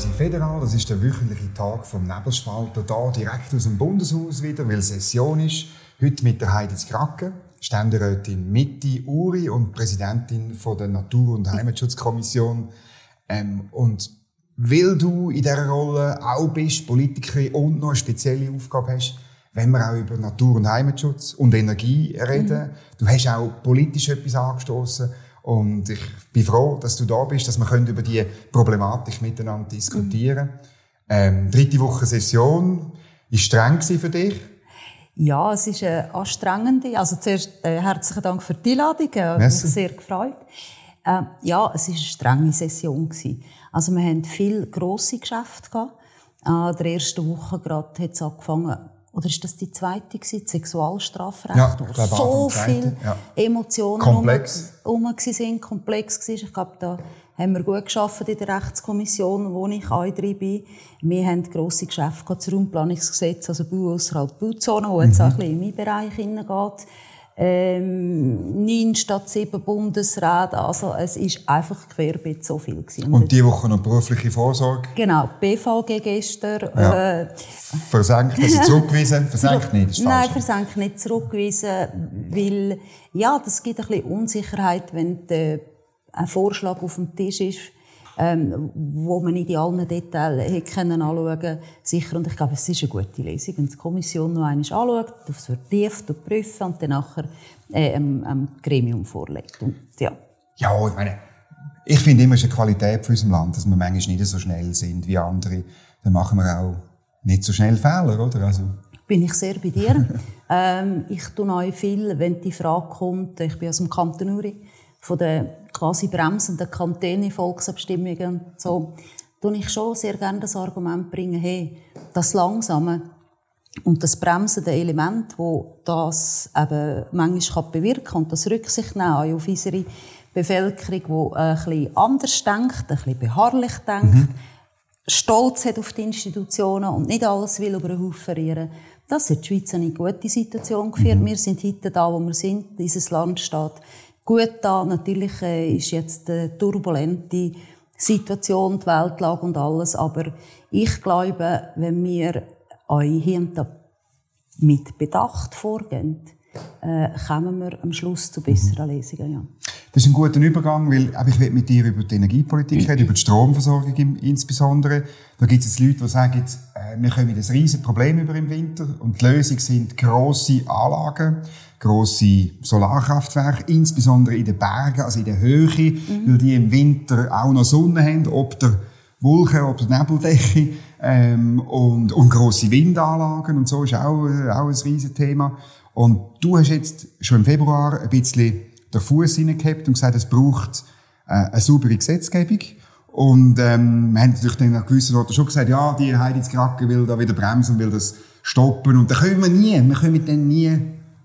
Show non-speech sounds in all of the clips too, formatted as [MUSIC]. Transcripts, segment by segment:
Poesie Federal. Das ist der wöchentliche Tag vom Nebelspalter, hier direkt aus dem Bundeshaus wieder, weil Session ist. Heute mit der Heidi Kracke, Ständerätin Mitti Uri und Präsidentin von der Natur- und Heimatschutzkommission. Ähm, und weil du in dieser Rolle auch bist, Politikerin und noch eine spezielle Aufgabe hast, wenn wir auch über Natur- und Heimatschutz und Energie reden. Mhm. Du hast auch politisch etwas angestoßen und ich bin froh, dass du da bist, dass wir können über die Problematik miteinander diskutieren mhm. ähm, Dritte Woche Session. Ist streng für dich? Ja, es ist eine anstrengende. Also zuerst äh, herzlichen Dank für die Einladung. Ich habe mich sehr gefreut. Äh, ja, es war eine strenge Session. Gewesen. Also wir haben viele grosse Geschäfte gehabt. Äh, der ersten Woche gerade hat es angefangen, oder ist das die zweite gewesen, Sexualstrafrecht, ja, wo so viele ja. Emotionen komplex. Um, um sind, komplex war. Ich glaube, da haben wir gut geschafft in der Rechtskommission, wo ich auch drin bin. Wir haben grosse Geschäfte, das Raumplanungsgesetz, also Bau außerhalb Bauzone, wo jetzt mhm. auch ein bisschen in meinen Bereich hineingeht ähm, neun statt sieben Bundesräte. Also es ist einfach querbeet so viel gewesen. Und die Woche noch berufliche Vorsorge? Genau, BVG gestern. Ja. Äh, versenkt, also [LAUGHS] zurückgewiesen? Versenkt nicht, ist Nein, versenkt nicht zurückgewiesen, weil ja, das gibt ein bisschen Unsicherheit, wenn der, ein Vorschlag auf dem Tisch ist ähm, wo man nicht in allen Details hätte können anschauen sicher. Und ich glaube, es ist eine gute Lesung, wenn die Kommission noch einmal anschaut, das vertieft und prüfen und dann nachher äh, einem, einem Gremium vorlegt. Und, ja. ja, ich meine, ich finde immer, es ist eine Qualität für unser Land, dass wir manchmal nicht so schnell sind wie andere. Dann machen wir auch nicht so schnell Fehler, oder? Also. Bin ich sehr bei dir. [LAUGHS] ähm, ich tue euch viel, wenn die Frage kommt, ich bin aus dem Kanton Uri, von den quasi bremsenden Kantone-Volksabstimmungen so, tue ich schon sehr gerne das Argument bringen, hey, das Langsame und das bremsende Element, wo das eben manchmal bewirken kann und das Rücksicht nehmen auf unsere Bevölkerung, die ein bisschen anders denkt, ein bisschen beharrlich denkt, mhm. stolz hat auf die Institutionen und nicht alles will über den Haufen verlieren. Das hat die Schweiz in eine gute Situation geführt. Mhm. Wir sind heute da, wo wir sind. Dieses Land steht gut da. Natürlich äh, ist jetzt eine turbulente Situation, die Weltlage und alles. Aber ich glaube, wenn wir euch hier mit Bedacht vorgehen, äh, kommen wir am Schluss zu besseren Lesungen. Ja. Das ist ein guter Übergang, weil ich will mit dir über die Energiepolitik reden, über die Stromversorgung insbesondere. Da gibt es Leute, die sagen, äh, wir kommen ein riesiges Problem über im Winter und die Lösung sind grosse Anlagen grosse Solarkraftwerke, insbesondere in den Bergen, also in der Höhe, mhm. weil die im Winter auch noch Sonne haben, ob der Wolken, ob der Nebeldecke, ähm, und, und grosse Windanlagen und so ist auch, äh, auch ein riesiges Thema. Und du hast jetzt schon im Februar ein bisschen den Fuß hineingehabt und gesagt, es braucht äh, eine saubere Gesetzgebung. Und ähm, wir haben natürlich dann an gewissen Orten schon gesagt, ja, die Heidi Kraken will da wieder bremsen, will das stoppen. Und da können wir nie, wir können dann nie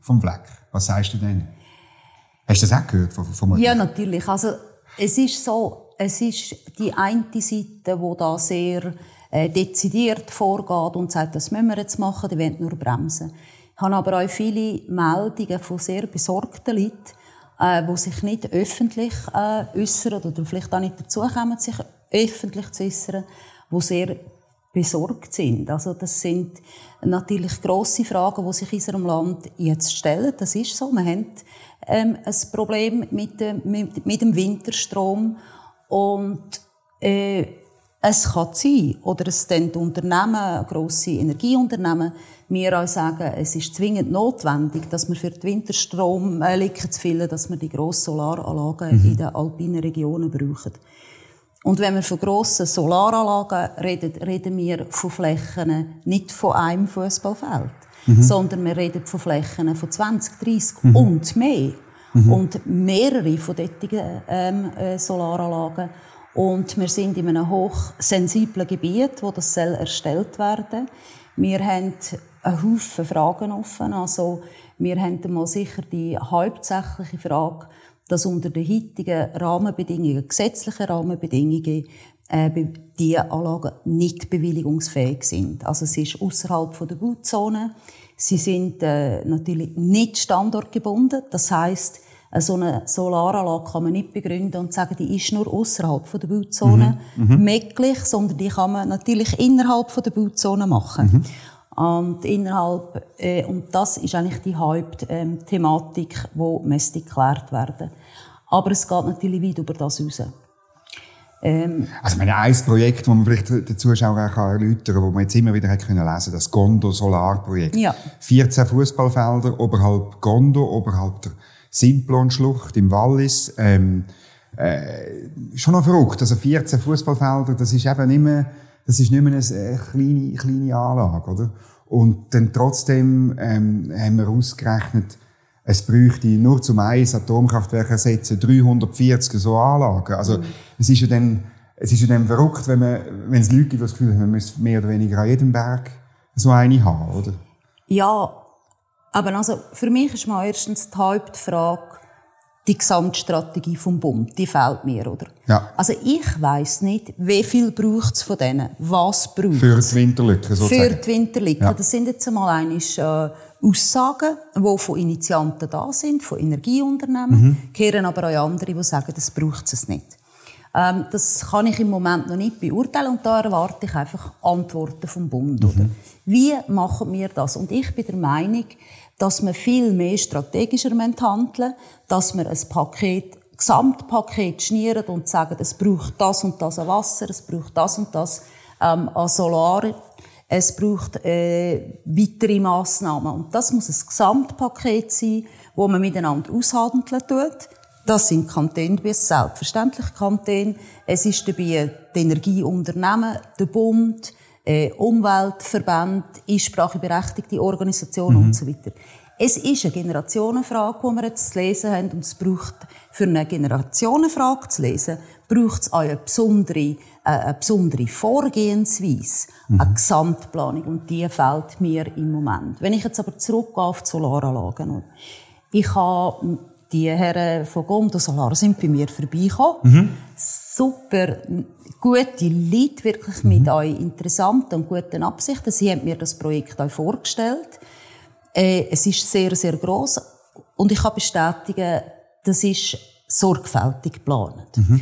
vom Fleck. Was sagst du denn? Hast du das auch gehört von, von Ja, natürlich. Also, es ist so, es ist die eine Seite, die da sehr äh, dezidiert vorgeht und sagt, das müssen wir jetzt machen, die wollen nur bremsen. Ich habe aber auch viele Meldungen von sehr besorgten Leuten, äh, die sich nicht öffentlich äh, äußern oder vielleicht auch nicht dazu kommen, sich öffentlich zu äußern, die sehr besorgt sind. Also das sind natürlich große Fragen, die sich in unserem Land jetzt stellen. Das ist so. Wir haben ähm, ein Problem mit dem, mit, mit dem Winterstrom und äh, es kann sein, oder es sind Unternehmen, grosse Energieunternehmen, mir auch sagen, es ist zwingend notwendig, dass wir für den Winterstrom äh, zu füllen, dass wir die grossen Solaranlagen mhm. in den alpinen Regionen brauchen. Und wenn wir von grossen Solaranlagen reden, reden wir von Flächen nicht von einem Fußballfeld, mhm. sondern wir reden von Flächen von 20, 30 mhm. und mehr. Mhm. Und mehrere von diesen ähm, äh, Solaranlagen. Und wir sind in einem hochsensiblen Gebiet, wo das soll erstellt werden Wir haben einen Haufen Fragen offen. Also, wir haben mal sicher die hauptsächliche Frage, dass unter den heutigen Rahmenbedingungen, gesetzlichen Rahmenbedingungen, äh, die Anlagen nicht bewilligungsfähig sind. Also es ist außerhalb der Bauzone. Sie sind äh, natürlich nicht standortgebunden. Das heißt, so eine Solaranlage kann man nicht begründen und sagen, die ist nur außerhalb der Bauzone mhm. mhm. möglich, sondern die kann man natürlich innerhalb der Bauzone machen. Mhm. Und innerhalb, äh, und das ist eigentlich die Hauptthematik, ähm, wo müsste geklärt werden. Aber es geht natürlich weit über das raus. Ähm, also meine, ein Projekt, das man vielleicht den Zuschauern auch erläutern kann, wo man jetzt immer wieder hat können lesen das Gondo Solarprojekt. Ja. 14 Fußballfelder oberhalb Gondo, oberhalb der Simplon-Schlucht im Wallis. Ähm, äh, schon noch verrückt. Also 14 Fußballfelder, das ist eben mehr das ist nicht mehr eine kleine, kleine Anlage, oder? Und dann trotzdem ähm, haben wir ausgerechnet, es bräuchte nur zum eins Atomkraftwerk ersetzen 340 so Anlagen. Also mhm. es ist ja dann es ist ja dann verrückt, wenn man wenn es Leute gibt, die das Gefühl haben, man müsste mehr oder weniger an jedem Berg so eine haben, oder? Ja, aber also für mich ist mal erstens die Hauptfrage die Gesamtstrategie vom Bund, die fehlt mir, oder? Ja. Also ich weiß nicht, wie viel braucht es von denen, was braucht Für die Winterlücke sozusagen. Für die Winterlücke. Ja. Das sind jetzt einmal einiges, äh, Aussagen, die von Initianten da sind, von Energieunternehmen, mhm. kehren aber auch andere, die sagen, das braucht es nicht. Ähm, das kann ich im Moment noch nicht beurteilen und da erwarte ich einfach Antworten vom Bund. Mhm. Oder? Wie machen wir das? Und ich bin der Meinung, dass man viel mehr strategischer handeln dass man ein Paket, Gesamtpaket schnieren und sagen, es braucht das und das an Wasser, es braucht das und das ähm, an Solar, es braucht äh, weitere Massnahmen. Und das muss ein Gesamtpaket sein, wo man miteinander aushandeln tut. Das sind Kantone, wie selbstverständlich Kantone. Es ist dabei die Energieunternehmen, der Bund, äh, Umweltverbände, einspracheberechtigte Organisationen mhm. und so weiter. Es ist eine Generationenfrage, die wir jetzt zu lesen haben, und es braucht, für eine Generationenfrage zu lesen, braucht es auch eine besondere, äh, eine besondere Vorgehensweise, mhm. eine Gesamtplanung, und die fehlt mir im Moment. Wenn ich jetzt aber zurückgehe auf die Solaranlagen, ich habe die Herren von Gondo Solar sind bei mir vorbeigekommen. Mhm. Super gute Leute, wirklich mhm. mit euch interessanten und guten Absichten. Sie haben mir das Projekt auch vorgestellt. Äh, es ist sehr, sehr groß und ich kann bestätigen, das ist sorgfältig geplant. Mhm.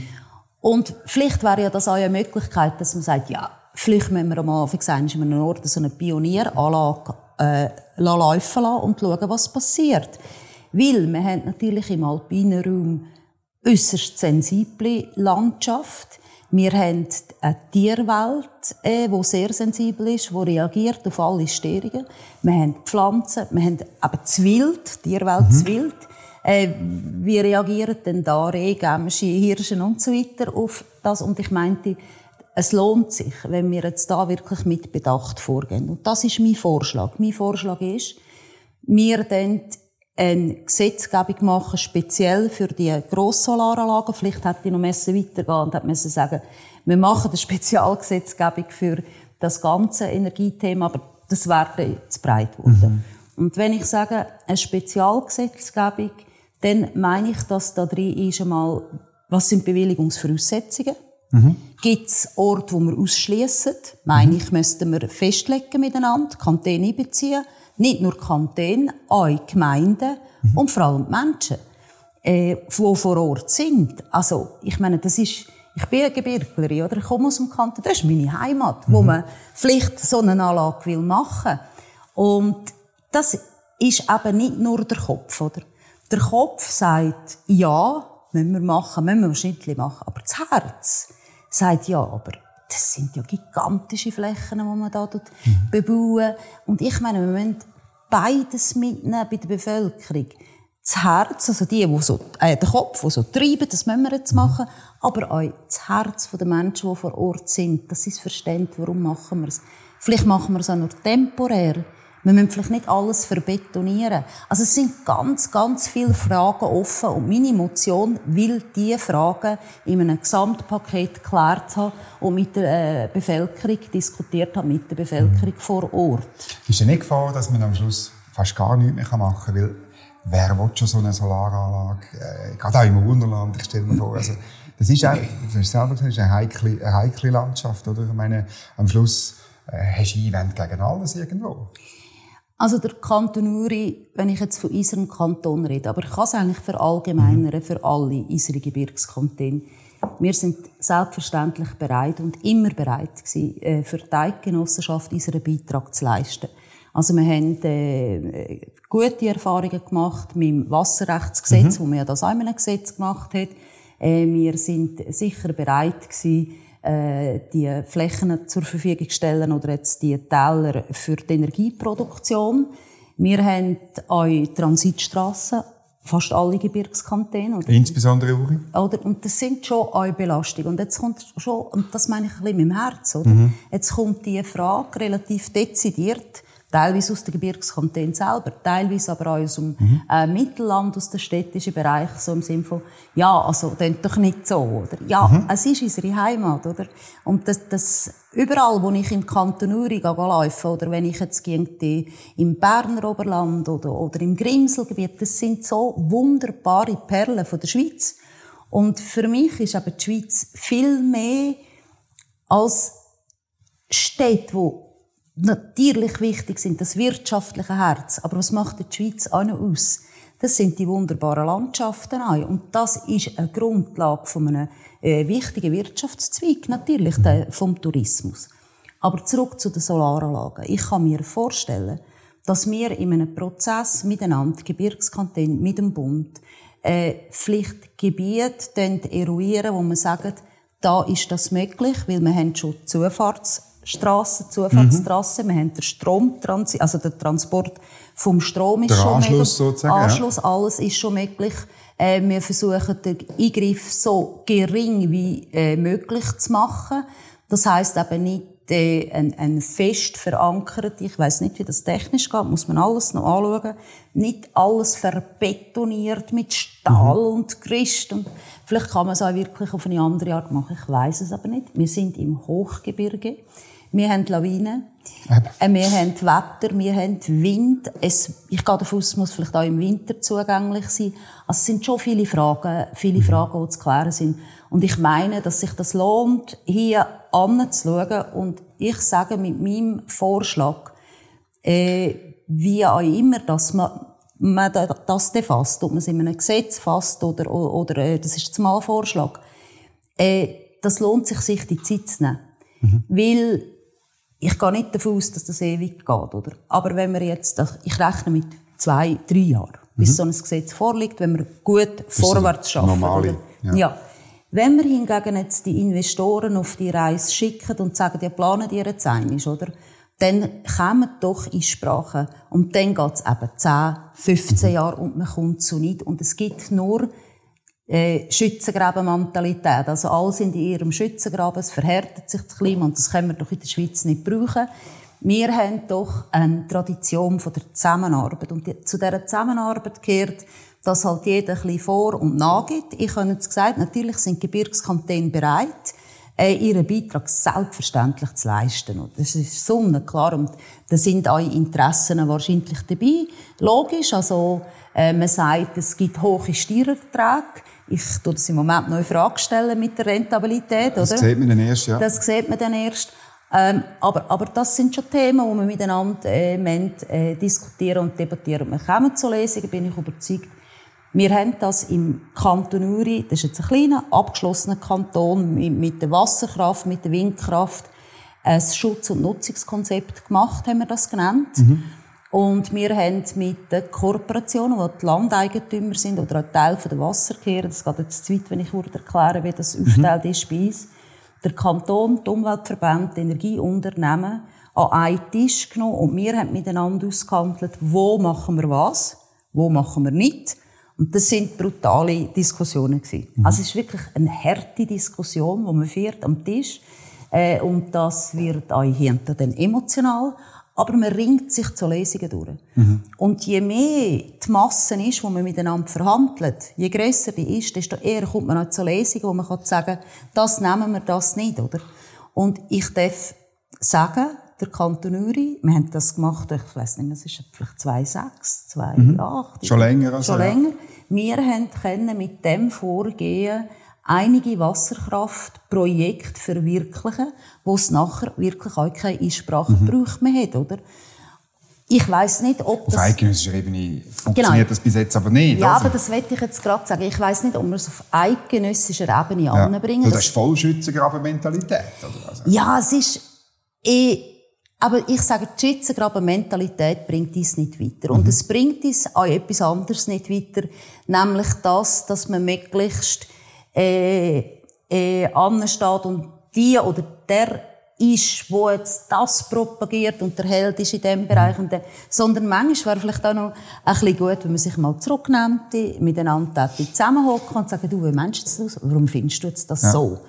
Und vielleicht wäre ja das auch eine Möglichkeit, dass man sagt, ja, vielleicht müssen wir mal auf einem Ort so eine Pionieranlage äh, laufen lassen und schauen, was passiert. Weil wir haben natürlich im alpinen Raum äußerst sensible Landschaft. Wir haben eine Tierwelt, äh, die sehr sensibel ist, die reagiert auf alle Störungen. Wir haben Pflanzen, wir haben eben das Wild, die Tierwelt, mhm. das Wild. Äh, wie reagieren denn da Rehgämsche, Hirsche und so weiter auf das? Und ich meinte, es lohnt sich, wenn wir jetzt da wirklich mit Bedacht vorgehen. Und das ist mein Vorschlag. Mein Vorschlag ist, wir dann eine Gesetzgebung machen, speziell für die Grosssolaranlagen. Vielleicht hätte ich noch weitergehen und hätte müssen sagen, wir machen eine Spezialgesetzgebung für das ganze Energiethema, aber das wäre zu breit geworden. Mhm. Und wenn ich sage, eine Spezialgesetzgebung, dann meine ich, dass da drin ist einmal, was sind Bewilligungsvoraussetzungen? Mhm. Gibt es Orte, wo wir ausschließen? Meine mhm. ich, müssten wir festlegen miteinander, Kantone einbeziehen nicht nur Kantone, auch Gemeinden mhm. und vor allem die Menschen, äh, die vor Ort sind. Also, ich meine, das ist, ich bin eine Gebirglerin, oder? Ich komme aus dem Kanton, das ist meine Heimat, mhm. wo man vielleicht so eine Anlage will machen Und das ist eben nicht nur der Kopf, oder? Der Kopf sagt, ja, müssen wir machen, müssen wir wahrscheinlich machen. Aber das Herz sagt, ja, aber das sind ja gigantische Flächen, die man da mhm. bebauen. Und ich meine, wir müssen beides mitnehmen bei der Bevölkerung. Das Herz, also die, die so, äh, der Kopf, die so treiben, das müssen wir jetzt machen, aber auch das Herz der Menschen, die vor Ort sind, das ist verständlich, warum machen wir es. Vielleicht machen wir es auch nur temporär. Wir müssen vielleicht nicht alles verbetonieren. Also es sind ganz, ganz viele Fragen offen und meine Motion will diese Fragen in einem Gesamtpaket geklärt haben und mit der äh, Bevölkerung diskutiert haben, mit der Bevölkerung vor Ort. Ist ja nicht Gefahr, dass man am Schluss fast gar nichts mehr machen kann, weil wer will schon so eine Solaranlage, äh, gerade auch im Wunderland, ich stelle mir vor, also das ist auch, du hast selber gesagt, eine heikle, eine heikle Landschaft, oder? Ich meine, am Schluss äh, hast du Einwände gegen alles irgendwo. Also der Kanton Uri, wenn ich jetzt von unserem Kanton rede, aber ich kann es eigentlich verallgemeinern für alle unsere Gebirgskantone. Wir sind selbstverständlich bereit und immer bereit gewesen, äh, für die Eidgenossenschaft unseren Beitrag zu leisten. Also wir haben äh, gute Erfahrungen gemacht mit dem Wasserrechtsgesetz, mhm. wo man ja das einmal ein Gesetz gemacht hat. Äh, wir sind sicher bereit gewesen, äh, die Flächen zur Verfügung stellen oder jetzt die Täler für die Energieproduktion. Wir haben auch Transitstrassen, fast alle Gebirgskantone. Oder? Insbesondere Uri. Oder? Und das sind schon auch Belastungen. Und jetzt kommt schon, und das meine ich ein bisschen mit dem Herz, oder? Mhm. Jetzt kommt die Frage relativ dezidiert, Teilweise aus den Gebirgskantonen selber, teilweise aber auch aus dem mhm. äh, Mittelland, aus dem städtischen Bereich, so im Sinne von, ja, also, das doch nicht so, oder? Ja, mhm. es ist unsere Heimat, oder? Und das, das, überall, wo ich im Kanton Uri laufe, oder wenn ich jetzt gehe, im Berner Oberland oder, oder im Grimselgebiet, das sind so wunderbare Perlen von der Schweiz. Und für mich ist aber die Schweiz viel mehr als Städte, wo natürlich wichtig sind, das wirtschaftliche Herz. Aber was macht die Schweiz auch noch aus? Das sind die wunderbaren Landschaften auch. Und das ist eine Grundlage von einem äh, wichtigen Wirtschaftszweig, natürlich, der, vom Tourismus. Aber zurück zu den Solaranlagen. Ich kann mir vorstellen, dass wir in einem Prozess miteinander, Gebirgskanton mit dem Bund, äh, vielleicht Gebiete eruieren, wo man sagt, da ist das möglich, weil wir haben schon Zufahrts Strassen, Zufahrtstrassen. Mhm. Wir haben den Strom, also den Transport vom Strom ist der schon Anschluss möglich. Sozusagen, Anschluss, ja. alles ist schon möglich. Äh, wir versuchen den Eingriff so gering wie äh, möglich zu machen. Das heißt eben nicht äh, ein, ein fest verankert, ich weiß nicht, wie das technisch geht, muss man alles noch anschauen. Nicht alles verbetoniert mit Stahl mhm. und Gerüst. Und vielleicht kann man es auch wirklich auf eine andere Art machen. Ich weiß es aber nicht. Wir sind im Hochgebirge. Wir haben Lawinen, äh, wir haben Wetter, wir haben Wind. Es, ich gehe davon aus, es muss vielleicht auch im Winter zugänglich sein. Also es sind schon viele Fragen, viele mhm. Fragen, die zu klären sind. Und ich meine, dass sich das lohnt, hier anzuschauen. Und ich sage mit meinem Vorschlag, äh, wie auch immer, dass man, man das fasst, ob man es in einem Gesetz fasst oder, oder, äh, das ist mal Vorschlag, äh, das lohnt sich, sich die Zeit zu nehmen. Mhm. Weil ich gehe nicht davon aus, dass das ewig geht, oder? Aber wenn wir jetzt, ich rechne mit zwei, drei Jahren, bis mhm. so ein Gesetz vorliegt, wenn wir gut das vorwärts schaffen. Normale, ja. ja. Wenn wir hingegen jetzt die Investoren auf die Reise schicken und sagen, die planen die jetzt einig, oder? Dann kommen doch in Sprache. Und dann geht es eben 10, 15 mhm. Jahre und man kommt zu nicht. Und es gibt nur äh, Schützengrabenmentalität. Also alle sind in ihrem Schützengraben, es verhärtet sich das Klima und das können wir doch in der Schweiz nicht brauchen. Wir haben doch eine Tradition von der Zusammenarbeit und die, zu dieser Zusammenarbeit gehört, dass halt jeder ein bisschen vor- und nachgibt. Ich habe jetzt gesagt, natürlich sind Gebirgskantone bereit, äh, ihren Beitrag selbstverständlich zu leisten. Und das ist sonnenklar und da sind auch Interessen wahrscheinlich dabei. Logisch, also äh, man sagt, es gibt hohe Steuererträge. Ich tue das im Moment noch in Frage stellen mit der Rentabilität, das oder? Das sieht man dann erst, ja. Das sieht man dann erst. Ähm, aber, aber das sind schon Themen, die wir miteinander äh, müssen, äh, diskutieren und debattieren. wir kommen zu Lesungen, bin ich überzeugt. Wir haben das im Kanton Uri, das ist jetzt ein kleiner, abgeschlossener Kanton mit, mit der Wasserkraft, mit der Windkraft, ein Schutz- und Nutzungskonzept gemacht, haben wir das genannt. Mhm. Und wir haben mit den Kooperationen, die die Landeigentümer sind oder ein Teil der Wasserkehrer, das geht jetzt zu weit, wenn ich erklären wie das mhm. aufgeteilt ist bei uns, der Kanton, die Umweltverbände, die Energieunternehmen an einen Tisch genommen und wir haben miteinander ausgehandelt, wo machen wir was, wo machen wir nicht. Und das sind brutale Diskussionen gewesen. Mhm. Also es ist wirklich eine harte Diskussion, die man führt am Tisch. Äh, und das wird auch hier dann emotional aber man ringt sich zu Lesungen durch. Mhm. Und je mehr die Masse ist, wo man miteinander verhandelt, je grösser die ist, desto eher kommt man auch zu Lesungen, wo man kann sagen das nehmen wir, das nicht, oder? Und ich darf sagen, der Kanton Uri, wir haben das gemacht, ich weiß nicht es ist vielleicht 2006, 2008. Mhm. Schon länger also, Schon länger. Wir haben können mit dem Vorgehen einige Wasserkraftprojekte verwirklichen, wo es nachher wirklich auch keine Einsprachegebrauch mhm. mehr hat, oder? Ich weiß nicht, ob das... Auf eidgenössischer Ebene funktioniert genau. das bis jetzt aber nicht. Ja, also. aber das werde ich jetzt gerade sagen. Ich weiß nicht, ob wir es auf eidgenössischer Ebene ja. anbringen. Also das ist Vollschützengraben-Mentalität. Also. Ja, es ist eh... Aber ich sage, die Schützengraben-Mentalität bringt uns nicht weiter. Und mhm. es bringt uns auch etwas anderes nicht weiter. Nämlich das, dass man möglichst äh, äh, ansteht und die oder der ist, wo jetzt das propagiert und der Held ist in diesem Bereich. Und der, sondern manchmal wäre vielleicht auch noch ein bisschen gut, wenn man sich mal zurücknimmt, miteinander zusammenhocken und sagen, du, wie meinst du das? Warum findest du jetzt das ja. so?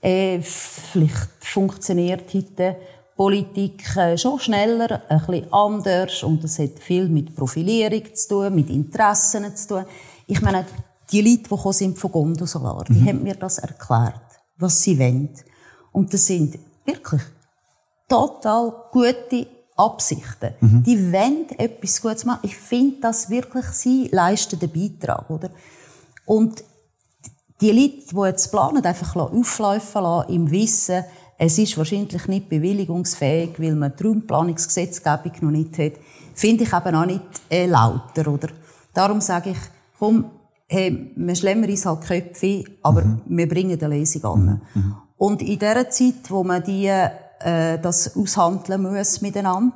Äh, vielleicht funktioniert heute Politik äh, schon schneller, ein bisschen anders und das hat viel mit Profilierung zu tun, mit Interessen zu tun. Ich meine, die Leute, die sind von Gondosolar, die mhm. haben mir das erklärt, was sie wollen. Und das sind wirklich total gute Absichten. Mhm. Die wollen etwas Gutes machen. Ich finde, dass wirklich sie leisten den Beitrag, oder? Und die Leute, die jetzt planen, einfach auflaufen lassen, im Wissen, es ist wahrscheinlich nicht bewilligungsfähig, weil man die Raumplanungsgesetzgebung noch nicht hat, finde ich eben auch nicht äh, lauter, oder? Darum sage ich, komm, hey, wir schlemmen uns halt Köpfe, aber mhm. wir bringen die Lesung an. Mhm. mhm. Und in der Zeit, wo man die, äh, das aushandeln muss miteinander,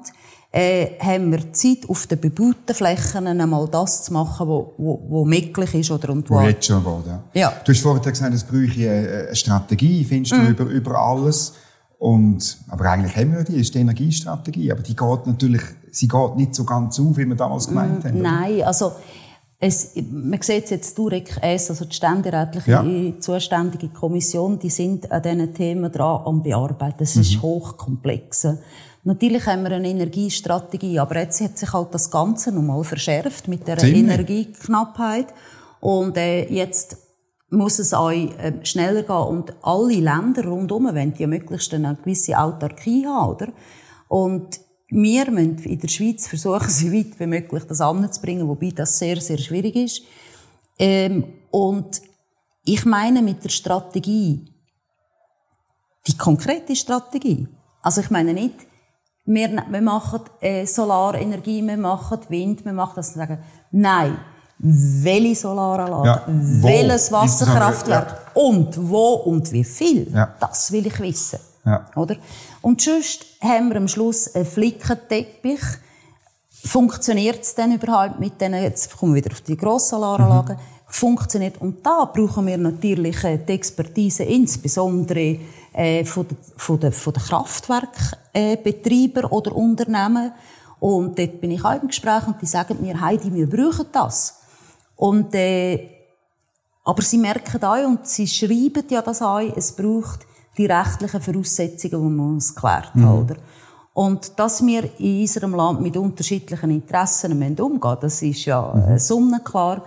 äh, haben wir Zeit, auf den bebauten Flächen einmal das zu machen, was wo, wo möglich ist. Oder, und wo, jetzt schon geht, ja. ja. Du hast vorhin gesagt, es bräuchte eine Strategie, findest mhm. du, über, über alles. Und, aber eigentlich haben wir die, ist die Energiestrategie. Aber die geht natürlich, sie geht nicht so ganz auf, wie wir damals gemeint mm, haben. Nein, also, es, man sieht es jetzt direkt S, also die ständerätliche ja. zuständige Kommission, die sind an diesen Themen dran am bearbeiten. Es mhm. ist hochkomplex. Natürlich haben wir eine Energiestrategie, aber jetzt hat sich halt das Ganze nochmal verschärft mit der. Energieknappheit. Und äh, jetzt muss es auch äh, schneller gehen. Und alle Länder rundherum wollen ja möglichst eine gewisse Autarkie haben, oder? Und wir müssen in der Schweiz versuchen, [LAUGHS] so weit wie möglich das anzubringen, wobei das sehr, sehr schwierig ist. Ähm, und ich meine mit der Strategie, die konkrete Strategie. Also ich meine nicht, wir, wir machen äh, Solarenergie, wir machen Wind, wir machen das. Sagen, nein, welche Solaranlage, ja, welches Wasserkraftwerk ja. und wo und wie viel, ja. das will ich wissen. Ja. Oder? Und sonst haben wir am Schluss einen Flickenteppich. Funktioniert es denn überhaupt mit denen, jetzt kommen wir wieder auf die Grosssolaranlagen, mhm. funktioniert. Und da brauchen wir natürlich die Expertise, insbesondere äh, von den von der, von der Kraftwerkbetreiber äh, oder Unternehmen. Und dort bin ich auch im Gespräch und die sagen mir, Heidi, wir brauchen das. Und, äh, aber sie merken auch und sie schreiben ja das auch, es braucht die rechtlichen Voraussetzungen, die man uns geklärt mhm. oder? Und dass wir in unserem Land mit unterschiedlichen Interessen umgehen müssen, das ist ja mhm. sonnenklar.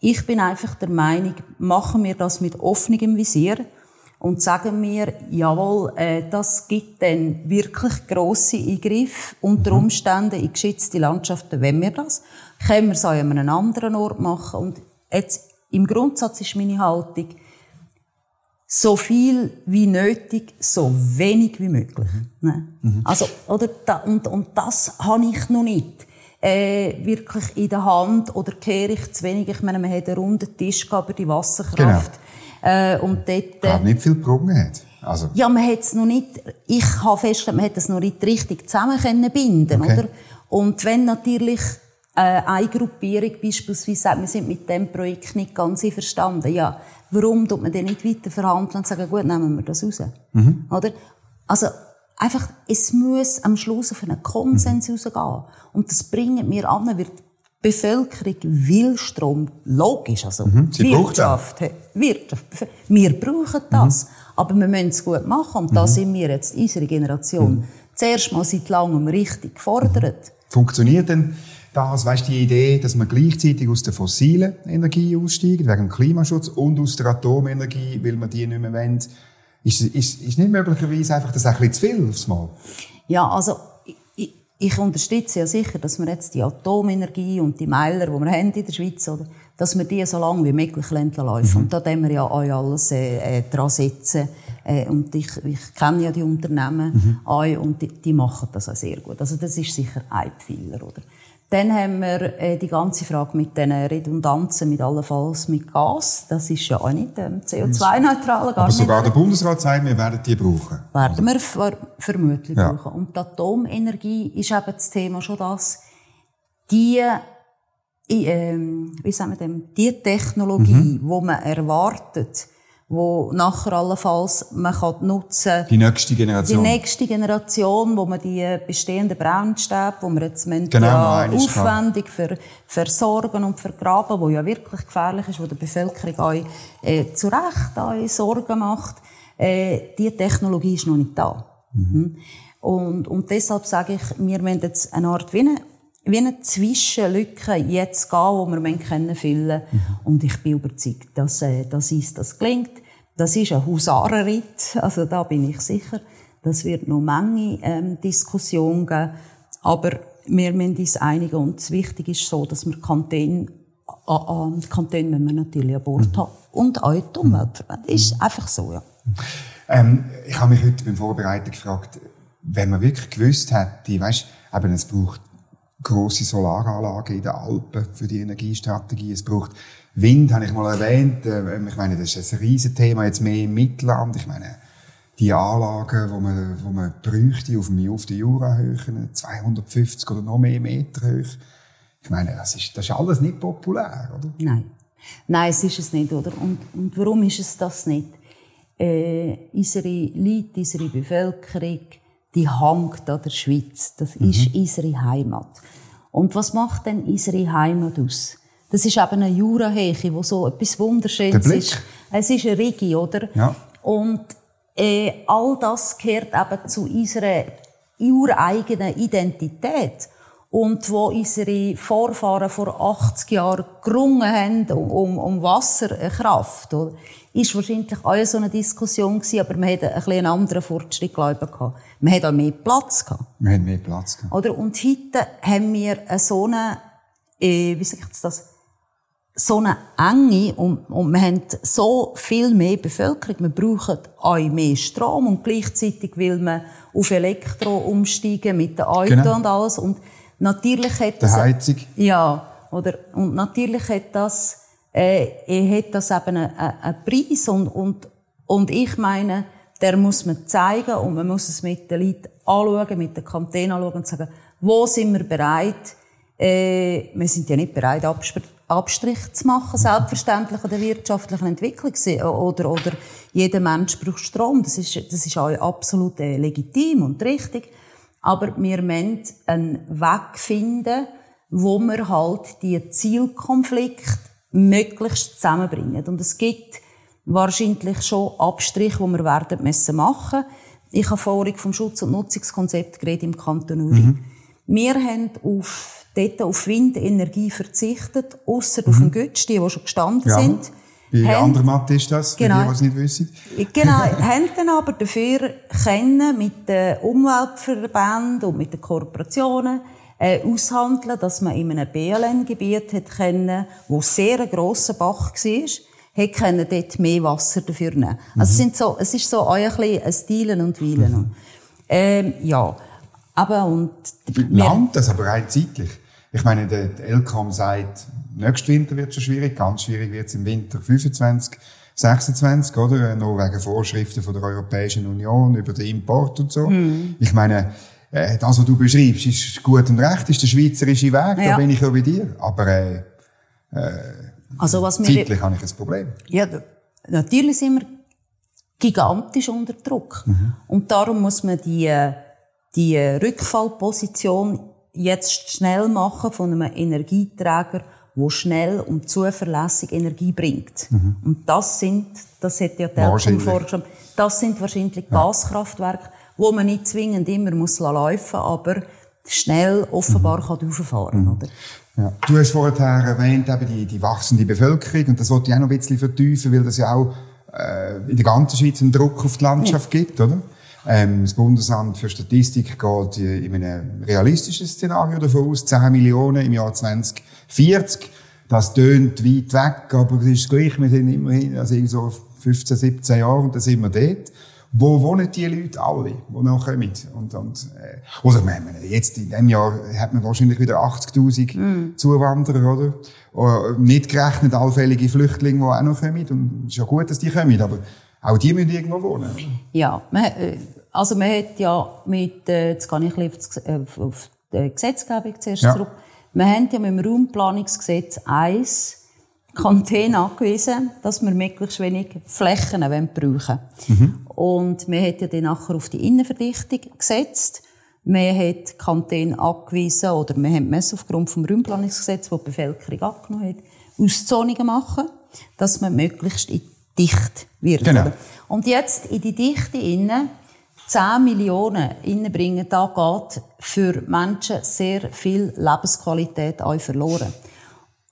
Ich bin einfach der Meinung, machen wir das mit offenem Visier und sagen wir, jawohl, äh, das gibt dann wirklich grosse Eingriffe unter mhm. Umständen in geschützte Landschaften, wenn wir das. Können wir es an einem anderen Ort machen. Und jetzt, im Grundsatz ist meine Haltung, so viel wie nötig, so wenig wie möglich. Ne? Mhm. Also, oder, da, und, und das habe ich noch nicht äh, wirklich in der Hand oder kehre ich zu wenig. Ich meine, man hat einen runden Tisch über die Wasserkraft. Genau. Äh, und dort, äh, nicht viel gebrungen Also. Ja, man hat es noch nicht, ich habe festgestellt, man hat es noch nicht richtig zusammen können binden, okay. oder? Und wenn natürlich äh, eine Gruppierung beispielsweise sagt, wir sind mit dem Projekt nicht ganz einverstanden, ja, warum tut man denn nicht weiter verhandeln und sagen, gut, nehmen wir das raus? Mhm. Oder? Also, einfach, es muss am Schluss auf einen Konsens mhm. rausgehen. Und das bringen wir an, wird die Bevölkerung will Strom, logisch, also mhm. Wirtschaft, Wirtschaft, wir brauchen das. Mhm. Aber wir müssen es gut machen. Und da mhm. sind wir jetzt, unsere Generation, mhm. zuerst mal seit langem richtig gefordert. Funktioniert denn das, weißt die Idee, dass man gleichzeitig aus der fossilen Energie aussteigt, wegen dem Klimaschutz, und aus der Atomenergie, weil man die nicht mehr wollen, ist, ist, ist nicht möglicherweise einfach das ein bisschen zu viel aufs Mal? Ja, also, ich, ich unterstütze ja sicher, dass wir jetzt die Atomenergie und die Meiler, die wir haben in der Schweiz, oder, dass wir die so lange wie möglich laufen. Mhm. Und da können wir ja auch alles äh, äh, dran setzen, Äh, und ich, ich kenne ja die Unternehmen mhm. auch, und die, die, machen das auch sehr gut. Also das ist sicher ein Pfeiler, oder? Dann haben wir äh, die ganze Frage mit den Redundanzen, mit allenfalls mit Gas. Das ist ja auch nicht ähm, CO2-neutral. Aber sogar der Bundesrat sagt, wir werden die brauchen. Werden wir vermutlich ja. brauchen. Und die Atomenergie ist eben das Thema schon das, die, äh, wie sagen wir dem, die Technologie, mhm. wo man erwartet, wo nachher allenfalls man kann nutzen Die nächste Generation. Die nächste Generation, wo man die bestehenden Brennstäbe, wo man jetzt genau, ja aufwendig für, versorgen und vergraben, wo ja wirklich gefährlich ist, wo der Bevölkerung auch, äh, zu Recht auch Sorgen macht, äh, die Technologie ist noch nicht da. Mhm. Und, und deshalb sage ich, wir müssen jetzt eine Art wie eine, wie eine Zwischenlücke jetzt gehen, wo wir können füllen mhm. Und ich bin überzeugt, dass, äh, dass uns das gelingt. Das ist ein Husarenritt, also da bin ich sicher. Das wird noch Menge ähm, Diskussionen geben. Aber wir müssen uns einigen und das Wichtige ist so, dass wir Kantone, an äh, Kantone müssen wir natürlich an Bord mhm. haben. Und auch die Umwelt verwenden. Ist mhm. einfach so, ja. Ähm, ich habe mich heute beim Vorbereiten gefragt, wenn man wirklich gewusst hätte, weißt, eben, es braucht große Solaranlagen in den Alpen für die Energiestrategie, es braucht Wind habe ich mal erwähnt. Äh, ich meine, das ist ein riesen Thema jetzt mehr im Mittelland. Ich meine, die Anlagen, wo man, wo man bräuchte auf, dem, auf den Jurahöhen, 250 oder noch mehr Meter hoch. Ich meine, das ist, das ist alles nicht populär, oder? Nein. Nein, es ist es nicht, oder? Und, und warum ist es das nicht? Äh, unsere Leute, unsere Bevölkerung, die hängt an der Schweiz. Das mhm. ist unsere Heimat. Und was macht denn unsere Heimat aus? Das ist eben eine Juraheche, wo so etwas Wunderschönes ist. Es ist eine Rigi, oder? Ja. Und äh, all das gehört eben zu unserer ureigenen Identität. Und wo unsere Vorfahren vor 80 Jahren gerungen haben um, um Wasserkraft, oder? ist wahrscheinlich auch so eine Diskussion gewesen, aber man hatte ein einen anderen Fortschritt, glaube ich, Man hat auch mehr Platz gehabt. Wir haben mehr Platz gehabt. Oder? Und heute haben wir so eine, äh, wie sage ich das, so eine Enge und, und wir haben so viel mehr Bevölkerung. Wir brauchen auch mehr Strom und gleichzeitig will man auf Elektro umsteigen mit den Autos genau. und alles. Und natürlich hat das... Heizung. Ja, oder, und natürlich hat das, äh, hat das eben einen, einen Preis und, und, und ich meine, der muss man zeigen und man muss es mit den Leuten anschauen, mit den Kantonen anschauen und sagen, wo sind wir bereit, äh, wir sind ja nicht bereit, Abstrich zu machen, selbstverständlich an der wirtschaftlichen Entwicklung. Oder, oder jeder Mensch braucht Strom. Das ist, das ist auch absolut äh, legitim und richtig. Aber wir müssen einen Weg finden, wo wir halt die Zielkonflikte möglichst zusammenbringen. Und es gibt wahrscheinlich schon Abstriche, die wir werden müssen machen. Ich habe vorhin vom Schutz- und Nutzungskonzept geredet im Kanton Uri. Mhm. Wir haben auf dort auf Windenergie verzichtet, ausser mhm. auf den Götz, die, die schon gestanden ja. sind. Bei anderen Andermatt ist das, genau, die, die es nicht wissen. Genau, [LAUGHS] haben dann aber dafür können mit den Umweltverbänden und mit den Kooperationen äh, aushandeln, dass man in einem BLN-Gebiet hat können, wo sehr ein grosser Bach war, hat können dort mehr Wasser dafür nehmen. Mhm. Also es, sind so, es ist so auch ein bisschen ein Stilen und Weilen. Mhm. Ähm, ja. Aber und... Land das aber rein zeitlich. Ich meine, der LCOM sagt, nächstes Winter wird es schon schwierig, ganz schwierig wird es im Winter 25, 26, oder? Noch wegen Vorschriften von der Europäischen Union über den Import und so. Mm. Ich meine, äh, das, was du beschreibst, ist gut und recht, ist der schweizerische Weg, ja. da bin ich auch bei dir. Aber äh, äh, also, was zeitlich habe ich ein Problem. Ja, natürlich sind wir gigantisch unter Druck. Mhm. Und darum muss man die, die Rückfallposition jetzt schnell machen von einem Energieträger, wo schnell und zuverlässig Energie bringt. Mhm. Und das sind, das hat ja Telkom vorgeschrieben, das sind wahrscheinlich ja. Gaskraftwerke, wo man nicht zwingend immer muss laufen, aber schnell offenbar mhm. kann rauffahren, mhm. oder? Ja. Du hast vorher erwähnt, eben die, die wachsende Bevölkerung, und das wollte ich auch noch ein bisschen vertiefen, weil das ja auch äh, in der ganzen Schweiz einen Druck auf die Landschaft ja. gibt, oder? Ähm, das Bundesamt für Statistik geht in einem realistischen Szenario davon aus, 10 Millionen im Jahr 2040. Das tönt weit weg, aber es ist gleich, wir sind immerhin, also so 15, 17 Jahre und dann sind wir dort. Wo wohnen die Leute alle, die noch kommen? Und, und, äh, oder, ich meine, jetzt in diesem Jahr hat man wahrscheinlich wieder 80.000 mm. Zuwanderer, oder? oder? Nicht gerechnet allfällige Flüchtlinge, die auch noch kommen. Und es ist ja gut, dass die kommen, aber auch die müssen irgendwo wohnen. Ja, man, äh, also man hat ja mit, äh, jetzt gehe ich ein auf die Gesetzgebung zuerst ja. zurück, wir haben ja mit dem Raumplanungsgesetz 1 Kanton angewiesen, dass wir möglichst wenig Flächen brauchen mhm. Und wir haben ja dann nachher auf die Innenverdichtung gesetzt. Wir haben Kanton angewiesen, oder wir haben es aufgrund vom Raumplanungsgesetz, das die Bevölkerung abgenommen hat, Auszonungen machen, dass man möglichst dicht wird. Genau. Und jetzt in die Dichte innen 10 Millionen innenbringen, da geht für Menschen sehr viel Lebensqualität auch verloren.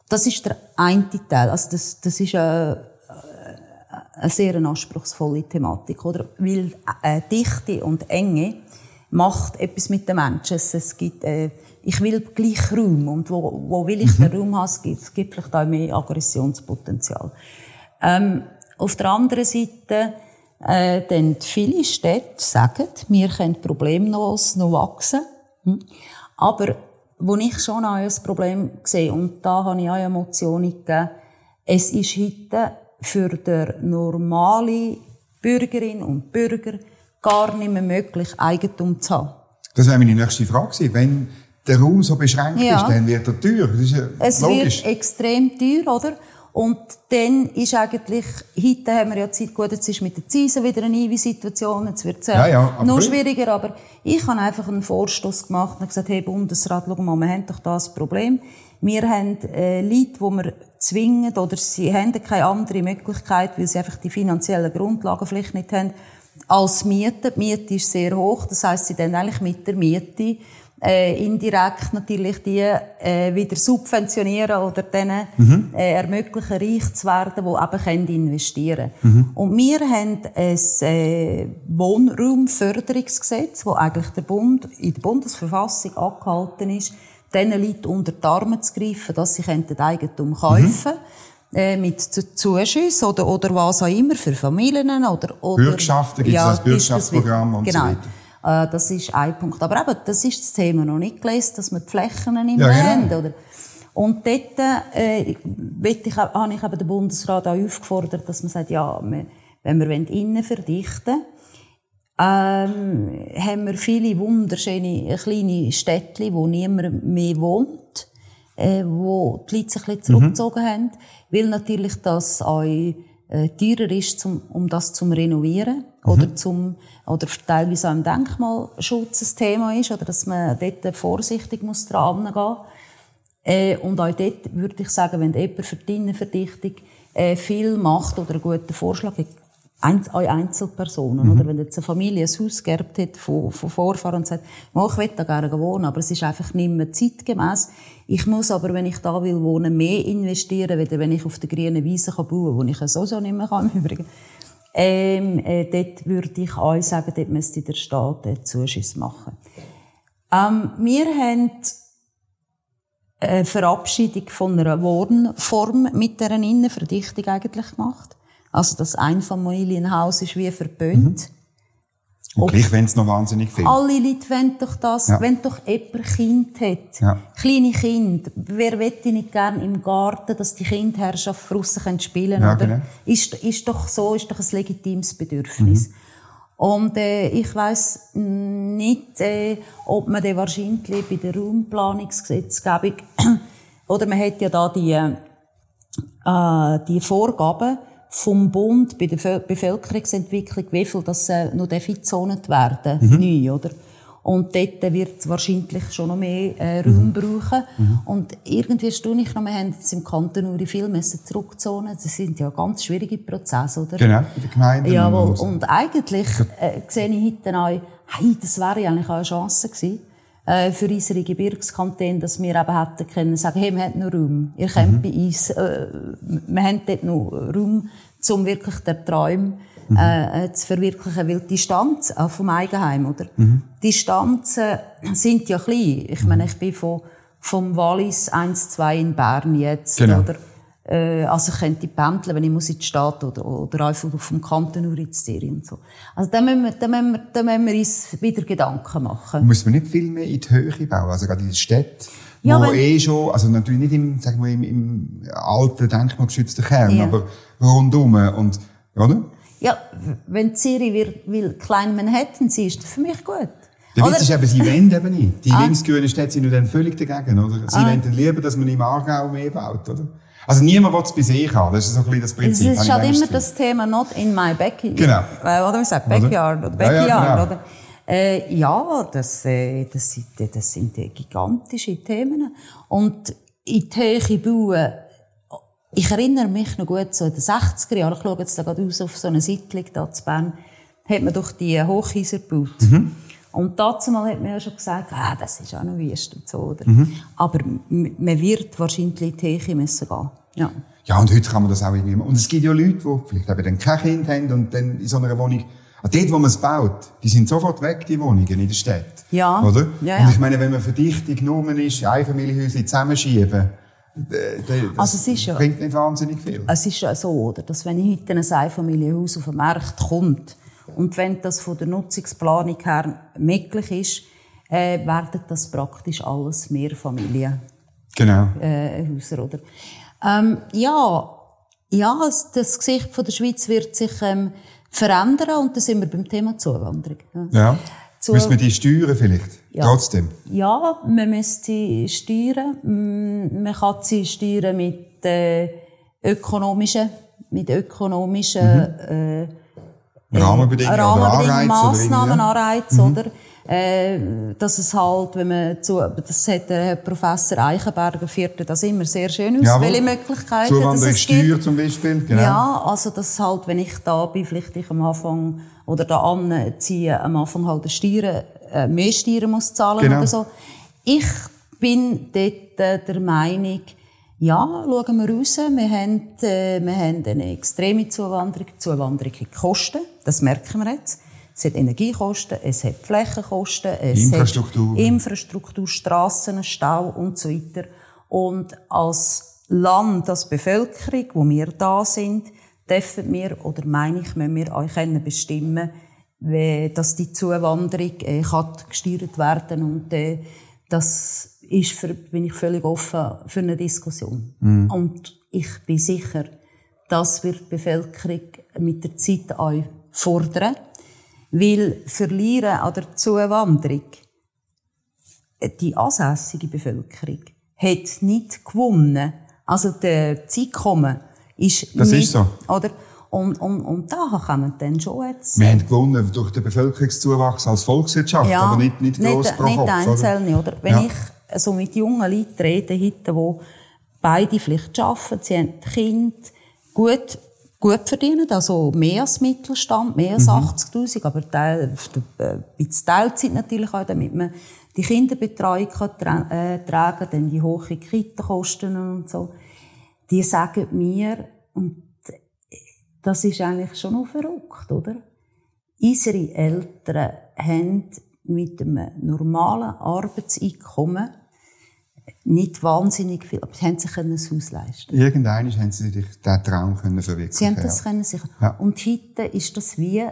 Das ist der eine Teil. Also das, das ist eine, eine sehr anspruchsvolle Thematik, oder? Weil äh, Dichte und Enge macht etwas mit den Menschen. Es, gibt, äh, ich will gleich Raum. Und wo, wo will ich mhm. den Raum haben? Es gibt, es gibt vielleicht auch mehr Aggressionspotenzial. Ähm, auf der anderen Seite, äh, denn viele Städte sagen, wir können problemlos noch wachsen. Hm? Aber wo ich schon ein Problem sehe, und da habe ich auch Emotionen gegeben, es ist heute für der normale Bürgerin und Bürger gar nicht mehr möglich, Eigentum zu haben. Das wäre meine nächste Frage Wenn der Raum so beschränkt ja. ist, dann wird er teuer. Das ist ja es logisch. wird extrem teuer, oder? Und dann ist eigentlich, heute haben wir ja Zeit, gut, jetzt ist mit der Zinsen wieder eine neue Situation, jetzt wird es ja, ja, noch schwieriger, aber ich habe einfach einen Vorstoß gemacht und gesagt, hey Bundesrat, schau mal, wir haben doch da ein Problem. Wir haben äh, Leute, die wir zwingen, oder sie haben keine andere Möglichkeit, weil sie einfach die finanziellen Grundlagen vielleicht nicht haben, als Miete. Die Miete ist sehr hoch, das heißt, sie dann eigentlich mit der Miete äh, indirekt natürlich die äh, wieder subventionieren oder denen mhm. äh, ermöglichen, reich zu werden, die eben können investieren können. Mhm. Und wir haben ein äh, Wohnraumförderungsgesetz, wo eigentlich der Bund in der Bundesverfassung angehalten ist, diesen Leuten unter die Arme zu greifen, dass sie Eigentum kaufen mhm. äh, mit Zuschüssen oder, oder was auch immer für Familien oder, oder Bürgschaften, gibt es ja, das Bürgschaftsprogramm und genau. so weiter. Äh, das ist ein Punkt. Aber eben, das ist das Thema noch nicht gelesen, dass wir die Flächen nicht mehr ja, genau. haben. Oder? Und dort äh, ich, habe ich eben den Bundesrat auch aufgefordert, dass man sagt, ja, wenn wir innen verdichten ähm, haben wir viele wunderschöne kleine Städtchen, wo niemand mehr wohnt, äh, wo die Leute sich ein bisschen mhm. zurückgezogen mhm. haben, weil natürlich das auch äh, teurer ist, zum, um das zu renovieren mhm. oder zum oder teilweise auch im Denkmalschutz ein Thema ist oder dass man dort vorsichtig muss dran gehen äh, und auch dort würde ich sagen, wenn jemand für die Innenverdichtung äh, viel macht oder einen guten Vorschlag hat, auch Einzelpersonen, mhm. oder? Wenn jetzt eine Familie ein Haus geerbt hat von, von Vorfahren und sagt, oh, ich will da gerne wohnen, aber es ist einfach nicht mehr zeitgemäß. Ich muss aber, wenn ich da will wohnen, mehr investieren, weder wenn ich auf der grünen Wiese kann bauen kann, wo ich es sowieso nicht mehr kann, im Übrigen. Ähm, äh, dort würde ich euch sagen, dort müsste der Staat äh, Zuschuss machen. Ähm, wir haben eine Verabschiedung von einer Wohnform mit dieser Innenverdichtung eigentlich gemacht. Also das Einfamilienhaus ist wie verböhnt. Mhm. Und gleich wenn es noch wahnsinnig viel. Alle Leute wollen doch das, ja. wenn doch jemand Kind hat. Ja. Kleine Kinder. Wer wette nicht gern im Garten, dass die Kindherrschaft draussen spielen können? Ja, oder? Genau. Ist, ist doch so, ist doch ein legitimes Bedürfnis. Mhm. Und äh, ich weiß nicht, äh, ob man den wahrscheinlich bei der Raumplanungsgesetzgebung [CLEARS THROAT] oder man hat ja da die, äh, die Vorgaben, vom Bund bei der Bevölkerungsentwicklung, wie viel das äh, noch gezont werden, mhm. neu, oder? Und dort wird es wahrscheinlich schon noch mehr äh, Raum mhm. brauchen. Mhm. Und irgendwie staune ich noch, wir haben jetzt im Kanton Uri viel müssen zurückzonen. Das sind ja ganz schwierige Prozesse, oder? Genau, bei den Gemeinden. Jawohl. Und eigentlich äh, sehe ich heute auch, hey, das wäre eigentlich auch eine Chance gewesen äh, für unsere Gebirgskantone, dass wir eben hätten können sagen, hey, wir haben noch Raum. Ihr könnt mhm. bei uns, äh, wir haben dort noch Raum, um wirklich den Träume mhm. äh, zu verwirklichen. Weil die Distanz, auch vom Eigenheim, oder? Mhm. Die Distanzen sind ja klein. Ich meine, ich bin von, vom Wallis 1, 2 in Bern jetzt, genau. oder? Äh, also ich könnte pendeln, wenn ich muss in die Stadt oder, oder einfach vom Kanton nur ins Zürich und so. Also da müssen wir, da müssen wir, da müssen wir uns wieder Gedanken machen. Muss man nicht viel mehr in die Höhe bauen, also gerade in den Städten? Ja, wo eh schon, also natürlich nicht im, sagen wir, im, im alten, denkmalgeschützten Kern, ja. aber rundum und, oder? Ja, wenn Zürich wird, will klein Manhattan sein, ist das für mich gut. Der Witz ist eben, sie wollen eben nicht. Die ah. linksgrünen Städte sind nur dann völlig dagegen, oder? Sie ah. wollen lieber, dass man im Aargau mehr baut, oder? Also niemand will es bei sich haben. Das ist so ein bisschen das Prinzip. Es ist halt immer das Thema not in my backyard. Genau. Äh, oder wie sagt Backyard oder Backyard, ja, ja, genau. oder? Äh, ja, das, äh, das, sind, das sind gigantische Themen. Und in Höhe bauen, ich erinnere mich noch gut, so in den 60er Jahren, ich schaue jetzt da gerade aus auf so eine Siedlung da zu Bern, hat man doch die Hochhäuser gebaut. Mhm. Und dazu mal hat man ja schon gesagt, ah, das ist auch noch wüst und so, oder? Mhm. Aber man wird wahrscheinlich in die Höhe müssen gehen. Ja. Ja, und heute kann man das auch irgendwie machen. Und es gibt ja Leute, die vielleicht eben dann kein Kind haben und dann in so einer Wohnung also dort, wo man es baut, die sind sofort weg, die Wohnungen in der Stadt. Ja. Oder? Ja, ja. Und ich meine, wenn man Verdichtung genommen ist, Einfamilienhäuser zusammenschieben, das also ja, bringt nicht wahnsinnig viel. Es ist ja so, oder, dass wenn heute ein Einfamilienhaus auf den Markt kommt und wenn das von der Nutzungsplanung her möglich ist, äh, werden das praktisch alles Mehrfamilien. Genau. Äh, Häuser, oder? Ähm, ja, ja, das Gesicht von der Schweiz wird sich ähm, verändern und da sind wir beim Thema Zuwanderung. Ja. Zu Müssen wir die steuern vielleicht? Ja. Trotzdem? Ja, man müsste sie steuern. Mm, man kann sie steuern mit äh, ökonomischen, mit ökonomischen mhm. äh, Rahmenbedingungen, Rahmenbedingungen Massnahmen, Anreize, mhm. oder? äh, dass es halt, wenn man zu, das hat der Herr Professor Eichenberger führte das immer sehr schön aus, Jawohl. welche Möglichkeiten Zuwanderungssteuer zum Beispiel, genau. Ja, also das halt, wenn ich da bin, vielleicht ich am Anfang oder da anziehe, am Anfang halt Steuern, äh, mehr Steuern muss zahlen genau. oder so. Ich bin dort äh, der Meinung, ja, schauen wir raus. Wir haben, äh, wir haben eine extreme Zuwanderung. Zuwanderung hat Kosten. Das merken wir jetzt. Es hat Energiekosten, es hat Flächenkosten, es Infrastruktur. hat Infrastruktur, Strassen, Stau und so weiter. Und als Land, als Bevölkerung, wo wir da sind, dürfen wir, oder meine ich, müssen wir euch bestimmen, dass die Zuwanderung äh, kann gesteuert werden und äh, das ist für, bin ich völlig offen für eine Diskussion. Mm. Und ich bin sicher, das wird die Bevölkerung mit der Zeit auch fordern. Weil verlieren an der Zuwanderung die ansässige Bevölkerung hat nicht gewonnen. Also der Einkommen ist das nicht, ist so. Oder? Und, und, und da man dann schon jetzt... Wir haben gewonnen durch den Bevölkerungszuwachs als Volkswirtschaft, ja, aber nicht, nicht gross nicht, pro nicht einzelne, oder? Wenn ja. ich so mit jungen Leuten rede, heute, die beide vielleicht arbeiten, sie haben Kinder, gut gut verdienen, also mehr als Mittelstand, mehr als mhm. 80'000, aber Teil, ein bisschen Teilzeit natürlich auch, damit man die Kinderbetreuung kann äh, tragen dann die hohen Kitakosten und so. Die sagen mir, und das ist eigentlich schon noch verrückt, oder? Unsere Eltern haben mit einem normalen Arbeitseinkommen nicht wahnsinnig viel, aber sie haben sich ein Haus leisten Irgendwann haben sie sich diesen Traum können verwirklichen Sie haben das ja. können sich. Ja. Und heute ist das wie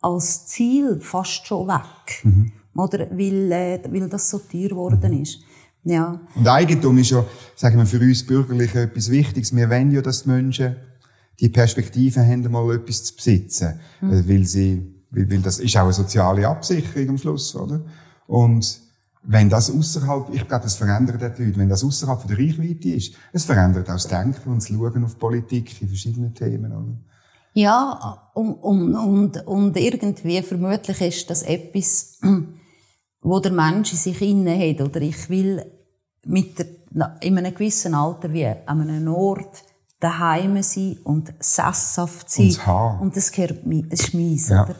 als Ziel fast schon weg. Mhm. Oder? Weil, äh, weil das so teuer geworden mhm. ist. Ja. Und Eigentum ist ja, sagen wir, für uns Bürgerliche etwas Wichtiges. Wir wollen ja, dass die Menschen die Perspektive haben, mal etwas zu besitzen. Mhm. Weil sie, weil, weil das ist auch eine soziale Absicherung am Schluss, oder? Und, wenn das außerhalb, ich glaube, das verändert die Leute, wenn das außerhalb der Reichweite ist, es verändert auch das Denken und das Schauen auf Politik in verschiedenen Themen, oder? Ja, und, und, und, und irgendwie vermutlich ist das etwas, [CLEARS THROAT] wo der Mensch in sich inne hat, oder ich will mit der, in einem gewissen Alter wie an einem Ort daheim sein und sesshaft sein. Und, und das gehört mir, das ist meins, ja. oder?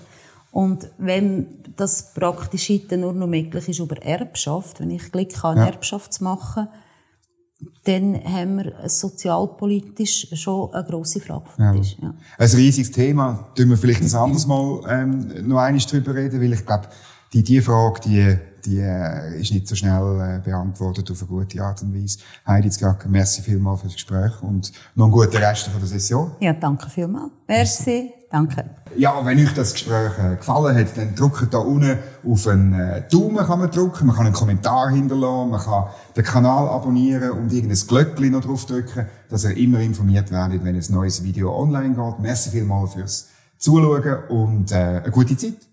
Und wenn das praktisch heute nur noch möglich ist über Erbschaft, wenn ich Glück habe, eine ja. Erbschaft zu machen, dann haben wir sozialpolitisch schon eine grosse Frage. Ja. Ja. Ein riesiges Thema. Tun wir vielleicht ein anderes Mal ähm, noch einmal drüber reden, weil ich glaube, die, die Frage, die, die äh, ist nicht so schnell äh, beantwortet auf eine gute Art und Weise. Heidi Zgacker, merci vielmals für das Gespräch und noch einen guten Rest von der Session. Ja, danke vielmals. Merci. Danke. Ja, wenn euch das Gespräch äh, gefallen hat, dann drückt da unten auf einen äh, Daumen kann man drücken, man kann einen Kommentar hinterlassen, man kann den Kanal abonnieren und irgendein Glöckchen noch drauf drücken, dass ihr immer informiert werdet, wenn ein neues Video online geht. Merci vielmals fürs Zuschauen und äh, eine gute Zeit.